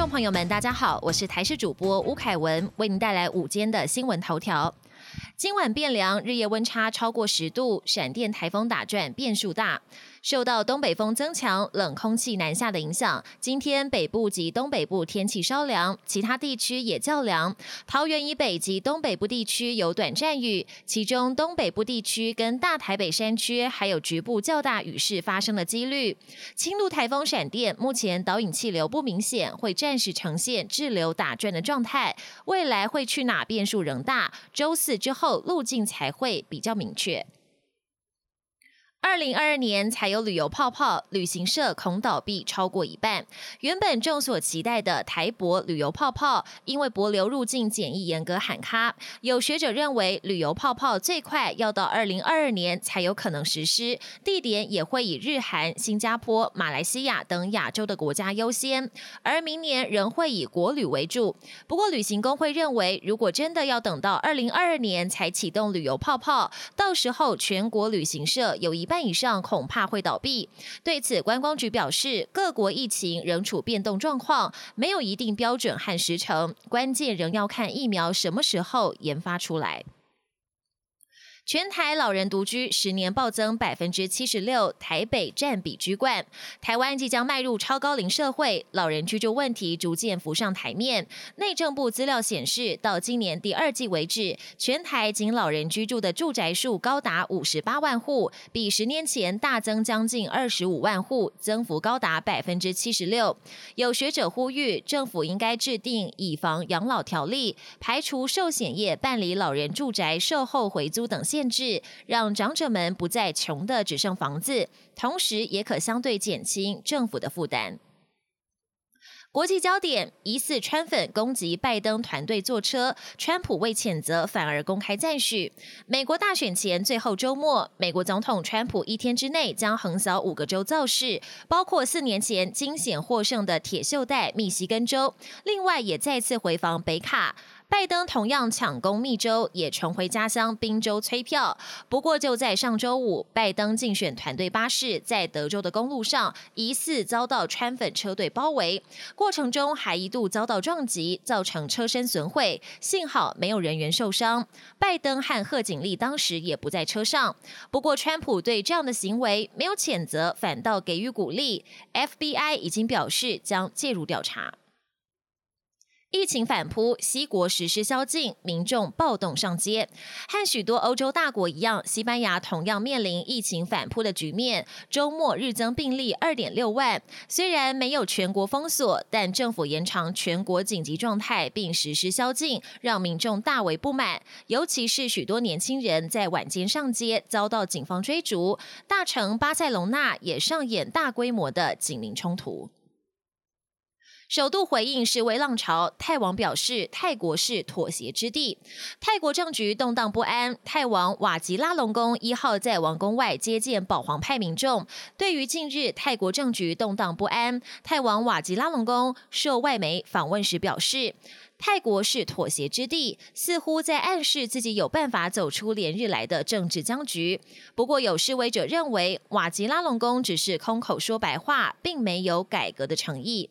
众朋友们，大家好，我是台视主播吴凯文，为您带来午间的新闻头条。今晚变凉，日夜温差超过十度，闪电台风打转，变数大。受到东北风增强、冷空气南下的影响，今天北部及东北部天气稍凉，其他地区也较凉。桃园以北及东北部地区有短暂雨，其中东北部地区跟大台北山区还有局部较大雨势发生的几率。轻度台风闪电目前导引气流不明显，会暂时呈现滞留打转的状态，未来会去哪变数仍大。周四之后路径才会比较明确。二零二二年才有旅游泡泡，旅行社恐倒闭超过一半。原本众所期待的台博旅游泡泡，因为博流入境检疫严格喊卡。有学者认为，旅游泡泡最快要到二零二二年才有可能实施，地点也会以日韩、新加坡、马来西亚等亚洲的国家优先，而明年仍会以国旅为主。不过，旅行工会认为，如果真的要等到二零二二年才启动旅游泡泡，到时候全国旅行社有一。半以上恐怕会倒闭。对此，观光局表示，各国疫情仍处变动状况，没有一定标准和时程，关键仍要看疫苗什么时候研发出来。全台老人独居十年暴增百分之七十六，台北占比居冠。台湾即将迈入超高龄社会，老人居住问题逐渐浮上台面。内政部资料显示，到今年第二季为止，全台仅老人居住的住宅数高达五十八万户，比十年前大增将近二十五万户，增幅高达百分之七十六。有学者呼吁，政府应该制定以房养老条例，排除寿险业办理老人住宅售后回租等限。限制让长者们不再穷的只剩房子，同时也可相对减轻政府的负担。国际焦点：疑似川粉攻击拜登团队坐车，川普未谴责，反而公开赞许。美国大选前最后周末，美国总统川普一天之内将横扫五个州造势，包括四年前惊险获胜的铁锈带密西根州，另外也再次回访北卡。拜登同样抢攻密州，也重回家乡宾州催票。不过就在上周五，拜登竞选团队巴士在德州的公路上疑似遭到川粉车队包围，过程中还一度遭到撞击，造成车身损毁，幸好没有人员受伤。拜登和贺锦丽当时也不在车上。不过川普对这样的行为没有谴责，反倒给予鼓励。FBI 已经表示将介入调查。疫情反扑，西国实施宵禁，民众暴动上街。和许多欧洲大国一样，西班牙同样面临疫情反扑的局面。周末日增病例二点六万，虽然没有全国封锁，但政府延长全国紧急状态并实施宵禁，让民众大为不满。尤其是许多年轻人在晚间上街，遭到警方追逐。大城巴塞隆纳也上演大规模的警民冲突。首度回应示威浪潮，泰王表示泰国是妥协之地。泰国政局动荡不安，泰王瓦吉拉隆功一号在王宫外接见保皇派民众。对于近日泰国政局动荡不安，泰王瓦吉拉隆功受外媒访问时表示，泰国是妥协之地，似乎在暗示自己有办法走出连日来的政治僵局。不过有示威者认为，瓦吉拉隆功只是空口说白话，并没有改革的诚意。